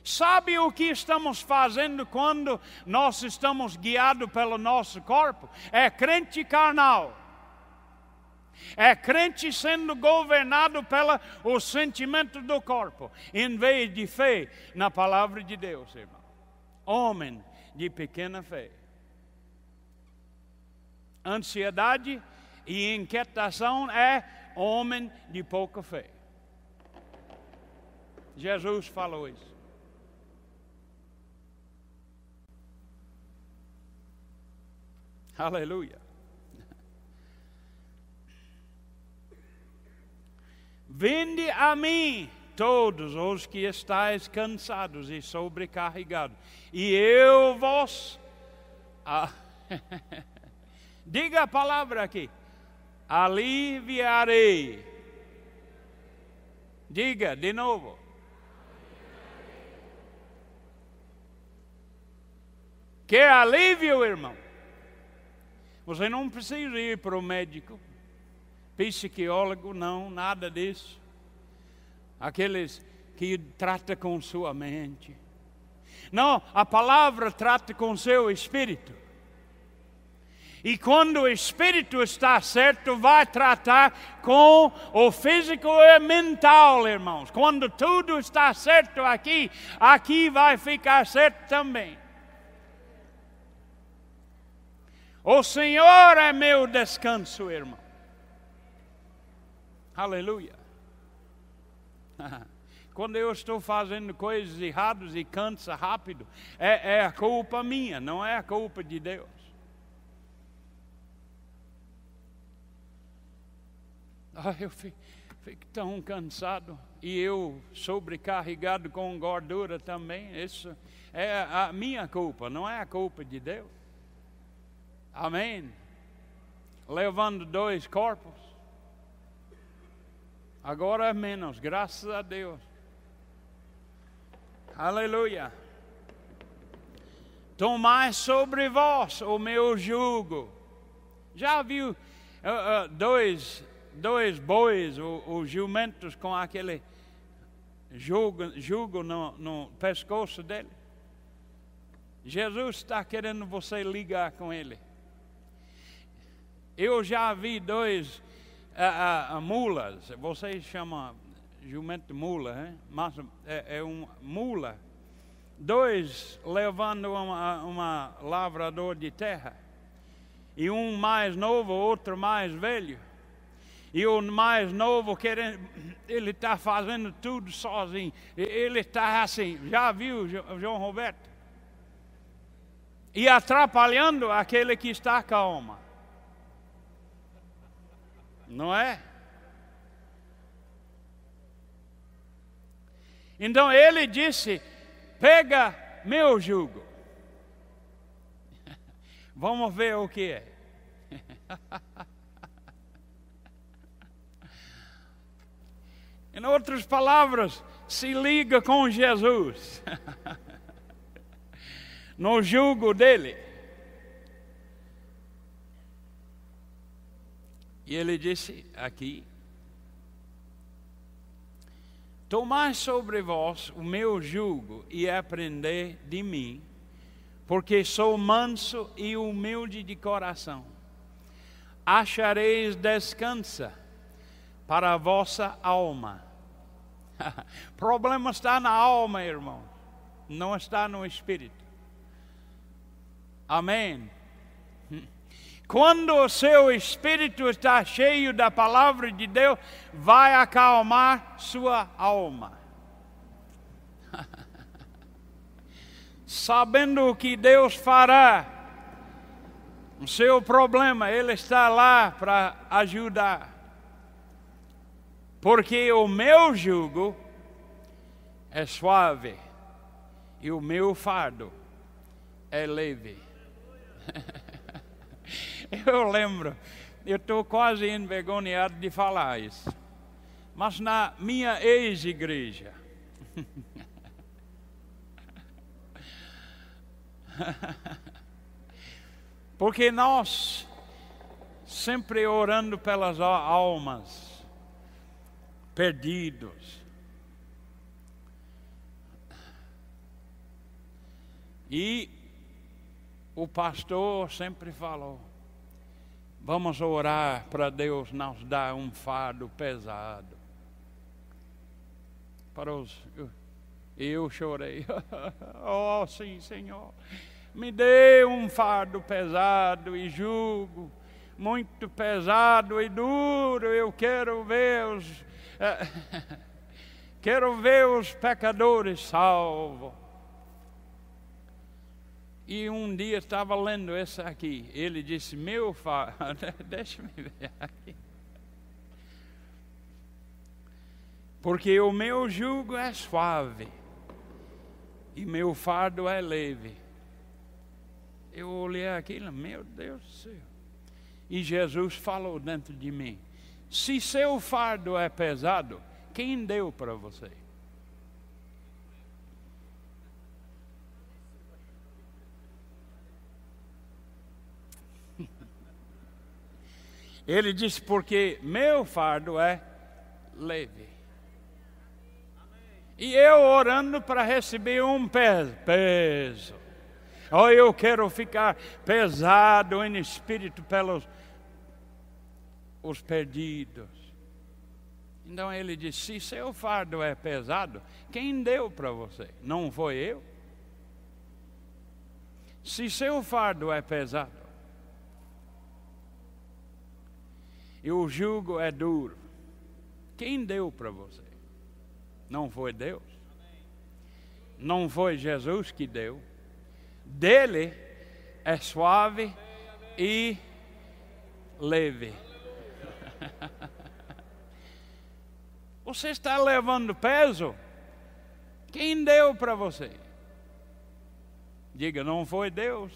Sabe o que estamos fazendo quando nós estamos guiados pelo nosso corpo? É crente carnal. É crente sendo governado pelo sentimento do corpo, em vez de fé na palavra de Deus, irmão. Homem de pequena fé. Ansiedade e inquietação é homem de pouca fé. Jesus falou isso. Aleluia. Vinde a mim todos os que estáis cansados e sobrecarregados, e eu vos. Ah, *laughs* diga a palavra aqui. Aliviarei. Diga de novo. Quer alívio, irmão? Você não precisa ir para o médico, psicólogo, não, nada disso. Aqueles que trata com sua mente. Não, a palavra trata com seu espírito. E quando o espírito está certo, vai tratar com o físico e mental, irmãos. Quando tudo está certo aqui, aqui vai ficar certo também. O Senhor é meu descanso, irmão. Aleluia. *laughs* Quando eu estou fazendo coisas erradas e cansa rápido, é, é a culpa minha, não é a culpa de Deus. Ah, eu fico, fico tão cansado e eu sobrecarregado com gordura também. Isso é a minha culpa, não é a culpa de Deus. Amém. Levando dois corpos. Agora é menos, graças a Deus. Aleluia. Tomai sobre vós o meu jugo. Já viu uh, uh, dois, dois bois, os jumentos com aquele jugo, jugo no, no pescoço dele? Jesus está querendo você ligar com ele. Eu já vi dois uh, uh, mulas, vocês chamam jumento mula, hein? mas é, é uma mula. Dois levando uma, uma lavrador de terra. E um mais novo, outro mais velho. E o mais novo querendo, ele está fazendo tudo sozinho. Ele está assim, já viu, João Roberto? E atrapalhando aquele que está calma. Não é? Então ele disse: Pega meu jugo. *laughs* Vamos ver o que é. *laughs* em outras palavras, se liga com Jesus. *laughs* no jugo dele. E ele disse aqui: Tomai sobre vós o meu jugo e aprendei de mim, porque sou manso e humilde de coração. Achareis descansa para a vossa alma. *laughs* problema está na alma, irmão, não está no espírito. Amém. *laughs* Quando o seu espírito está cheio da palavra de Deus, vai acalmar sua alma. *laughs* Sabendo o que Deus fará, o seu problema, Ele está lá para ajudar. Porque o meu jugo é suave e o meu fardo é leve. *laughs* Eu lembro, eu estou quase envergonhado de falar isso. Mas na minha ex-igreja, *laughs* porque nós sempre orando pelas almas perdidos. E o pastor sempre falou: Vamos orar para Deus nos dar um fardo pesado. Para os. Eu chorei. *laughs* oh, sim, Senhor. Me dê um fardo pesado e jugo, muito pesado e duro. Eu quero ver os. *laughs* quero ver os pecadores salvos. E um dia estava lendo essa aqui. Ele disse: Meu fardo, *laughs* deixa-me ver aqui. Porque o meu jugo é suave e meu fardo é leve. Eu olhei aquilo, meu Deus do céu. E Jesus falou dentro de mim: Se seu fardo é pesado, quem deu para você? Ele disse: Porque meu fardo é leve. E eu orando para receber um peso. peso. Oh, eu quero ficar pesado em espírito pelos os perdidos. Então ele disse: se seu fardo é pesado, quem deu para você? Não foi eu? Se seu fardo é pesado, e o jugo é duro. Quem deu para você? Não foi Deus. Não foi Jesus que deu. Dele é suave e leve. *laughs* Você está levando peso? Quem deu para você? Diga, não foi Deus,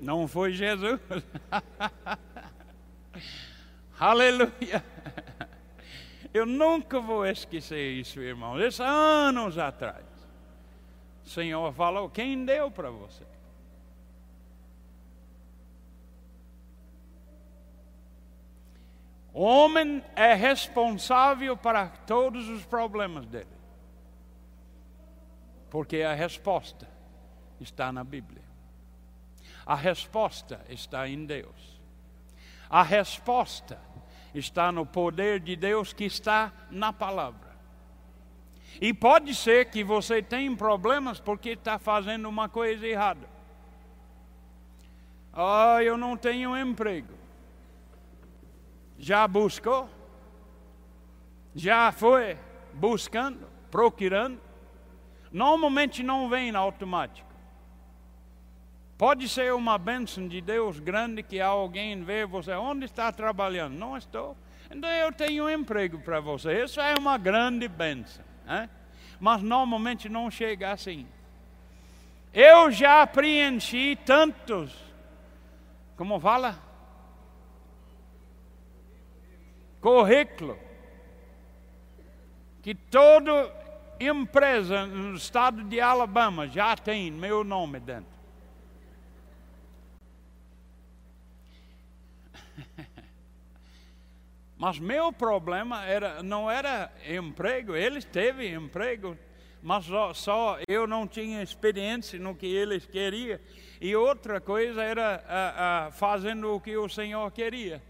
não foi Jesus. *laughs* Aleluia. Eu nunca vou esquecer isso, irmão. Isso anos atrás. O Senhor falou: quem deu para você? Homem é responsável para todos os problemas dele. Porque a resposta está na Bíblia. A resposta está em Deus. A resposta está no poder de Deus que está na palavra. E pode ser que você tenha problemas porque está fazendo uma coisa errada. Ah, eu não tenho emprego. Já buscou? Já foi buscando, procurando? Normalmente não vem automático. Pode ser uma bênção de Deus grande que alguém vê você, onde está trabalhando? Não estou. Então eu tenho um emprego para você. Isso é uma grande bênção. Né? Mas normalmente não chega assim. Eu já preenchi tantos, como fala? Currículo que toda empresa no estado de Alabama já tem meu nome dentro. *laughs* Mas meu problema era, não era emprego, eles teve emprego, mas só, só, eu não tinha experiência no que eles queriam. E outra coisa era a, fazendo o que o Senhor queria.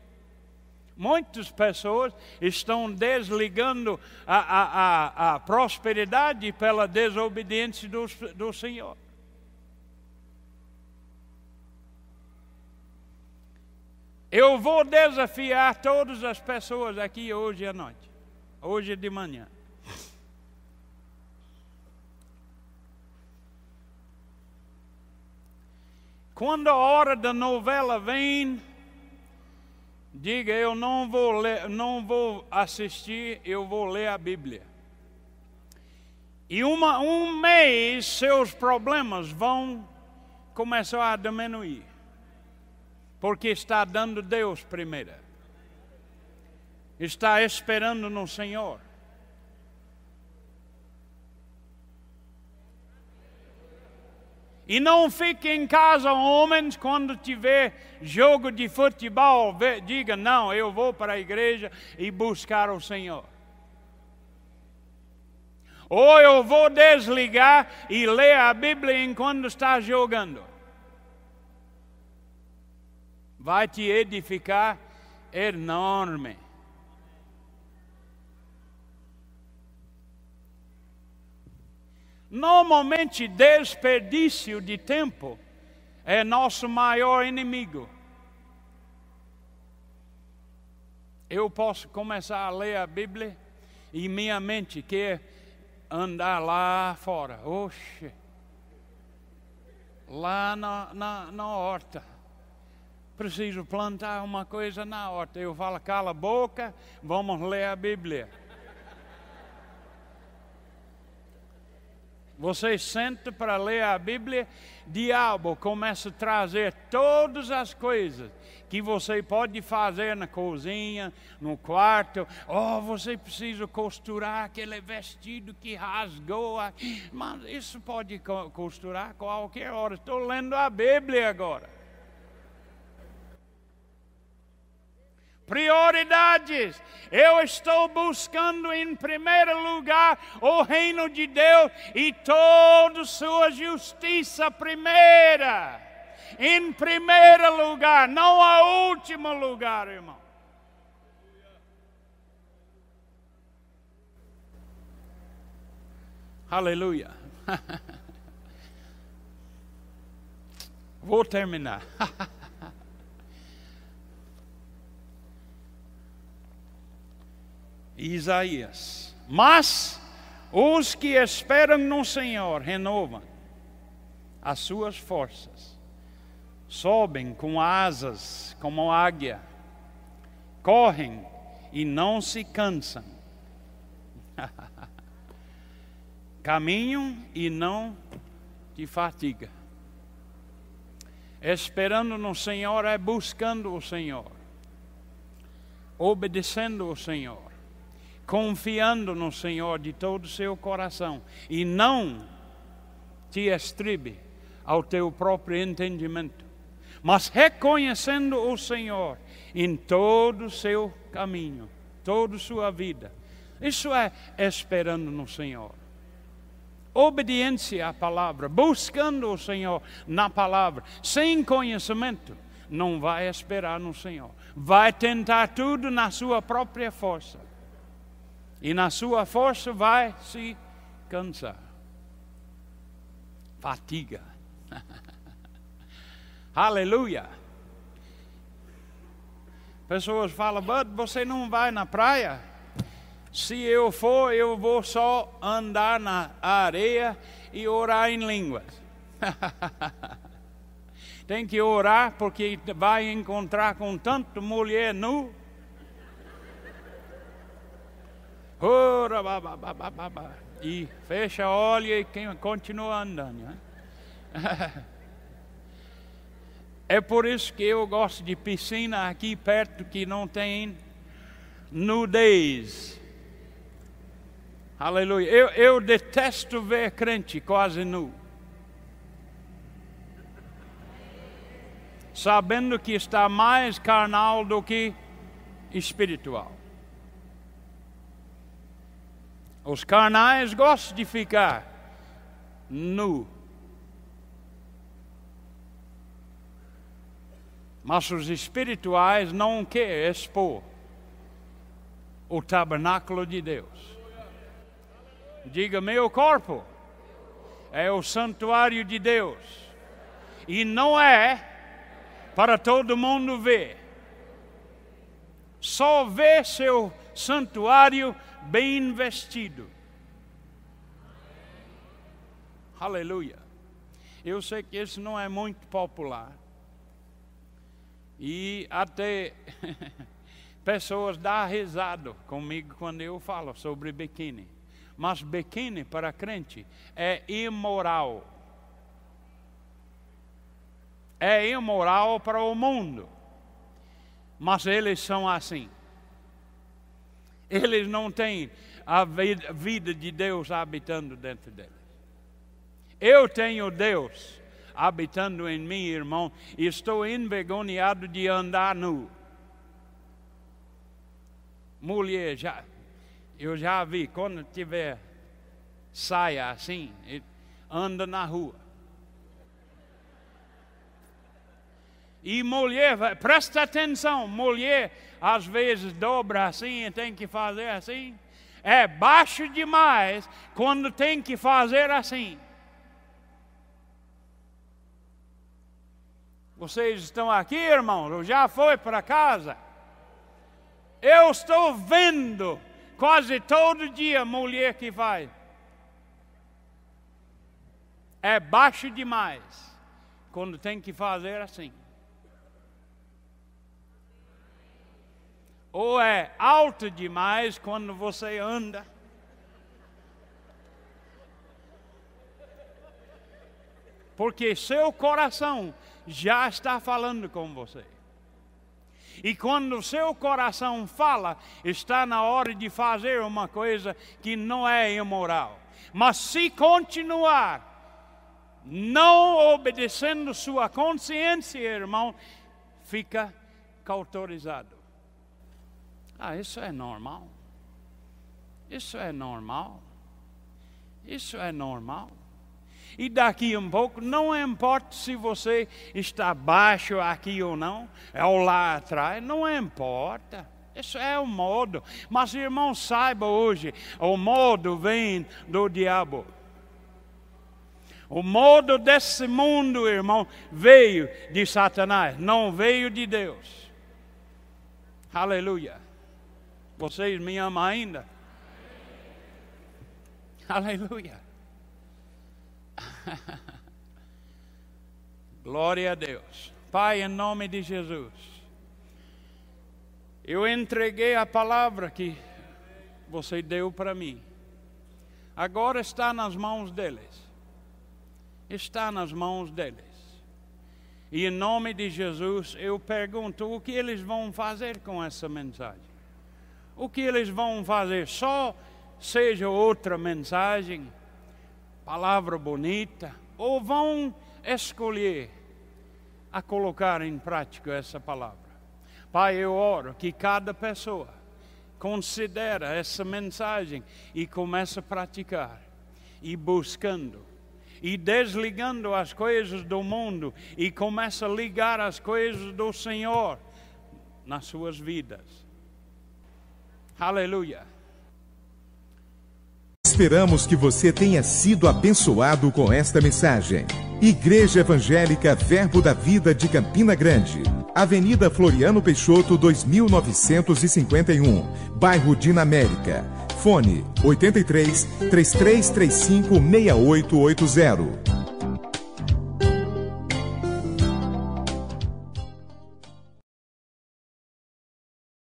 Muitas pessoas estão desligando a, a, a, a prosperidade pela desobediência do, do Senhor. Eu vou desafiar todas as pessoas aqui hoje à noite, hoje de manhã. Quando a hora da novela vem, Diga, eu não vou ler, não vou assistir, eu vou ler a Bíblia. E uma, um mês seus problemas vão começar a diminuir. Porque está dando Deus primeiro. Está esperando no Senhor. E não fique em casa, homens, quando tiver jogo de futebol, diga: não, eu vou para a igreja e buscar o Senhor. Ou eu vou desligar e ler a Bíblia enquanto está jogando. Vai te edificar enorme. Normalmente, desperdício de tempo é nosso maior inimigo. Eu posso começar a ler a Bíblia e minha mente quer andar lá fora. Oxe, lá na, na, na horta. Preciso plantar uma coisa na horta. Eu falo, cala a boca, vamos ler a Bíblia. Você senta para ler a Bíblia, diabo começa a trazer todas as coisas que você pode fazer na cozinha, no quarto. Oh, você precisa costurar aquele vestido que rasgou. Mas isso pode costurar qualquer hora. Estou lendo a Bíblia agora. Prioridades. Eu estou buscando em primeiro lugar o reino de Deus e toda sua justiça primeira. Em primeiro lugar, não a último lugar, irmão. Aleluia. *laughs* Vou terminar. *laughs* Isaías. Mas os que esperam no Senhor renovam as suas forças, sobem com asas como águia, correm e não se cansam, *laughs* Caminho e não te fatiga. Esperando no Senhor é buscando o Senhor, obedecendo o Senhor, confiando no Senhor de todo o seu coração e não te estribe ao teu próprio entendimento, mas reconhecendo o Senhor em todo o seu caminho, toda a sua vida. Isso é esperando no Senhor obediência à palavra, buscando o Senhor na palavra, sem conhecimento, não vai esperar no Senhor. Vai tentar tudo na sua própria força. E na sua força vai se cansar. Fatiga. *laughs* Aleluia. Pessoas falam, Bud, você não vai na praia? Se eu for, eu vou só andar na areia e orar em línguas. *laughs* Tem que orar porque vai encontrar com tanto mulher nu. Ora, e fecha, olha e continua andando. Né? *laughs* É por isso que eu gosto de piscina aqui perto que não tem nudez. Aleluia. Eu, eu detesto ver crente quase nu. Sabendo que está mais carnal do que espiritual. Os carnais gostam de ficar nu. Mas os espirituais não querem expor o tabernáculo de Deus. Diga: meu corpo é o santuário de Deus. E não é para todo mundo ver. Só vê seu santuário bem vestido. Aleluia. Eu sei que isso não é muito popular. E até *laughs* pessoas dão risada comigo quando eu falo sobre biquíni. Mas biquíni para crente é imoral. É imoral para o mundo. Mas eles são assim. Eles não têm a vida de Deus habitando dentro deles. Eu tenho Deus habitando em mim, irmão, e estou envergonhado de andar nu. Mulher, já, eu já vi, quando tiver saia assim, anda na rua. E mulher, presta atenção, mulher às vezes dobra assim e tem que fazer assim. É baixo demais quando tem que fazer assim. Vocês estão aqui, irmãos? Eu já foi para casa? Eu estou vendo Quase todo dia mulher que vai. É baixo demais quando tem que fazer assim. Ou é alto demais quando você anda. Porque seu coração já está falando com você. E quando seu coração fala, está na hora de fazer uma coisa que não é imoral. Mas se continuar não obedecendo sua consciência, irmão, fica cauterizado. Ah, isso é normal. Isso é normal. Isso é normal. E daqui um pouco, não importa se você está baixo aqui ou não, é ou lá atrás, não importa. Isso é o modo. Mas, irmão, saiba hoje: o modo vem do diabo. O modo desse mundo, irmão, veio de Satanás, não veio de Deus. Aleluia. Vocês me amam ainda? Aleluia. *laughs* Glória a Deus. Pai, em nome de Jesus, eu entreguei a palavra que você deu para mim. Agora está nas mãos deles. Está nas mãos deles. E em nome de Jesus eu pergunto: o que eles vão fazer com essa mensagem? O que eles vão fazer? Só seja outra mensagem, palavra bonita, ou vão escolher a colocar em prática essa palavra? Pai, eu oro que cada pessoa considera essa mensagem e começa a praticar e buscando e desligando as coisas do mundo e começa a ligar as coisas do Senhor nas suas vidas. Aleluia. Esperamos que você tenha sido abençoado com esta mensagem. Igreja Evangélica Verbo da Vida de Campina Grande. Avenida Floriano Peixoto, 2951, bairro Dinamérica. Fone 83 3335 6880.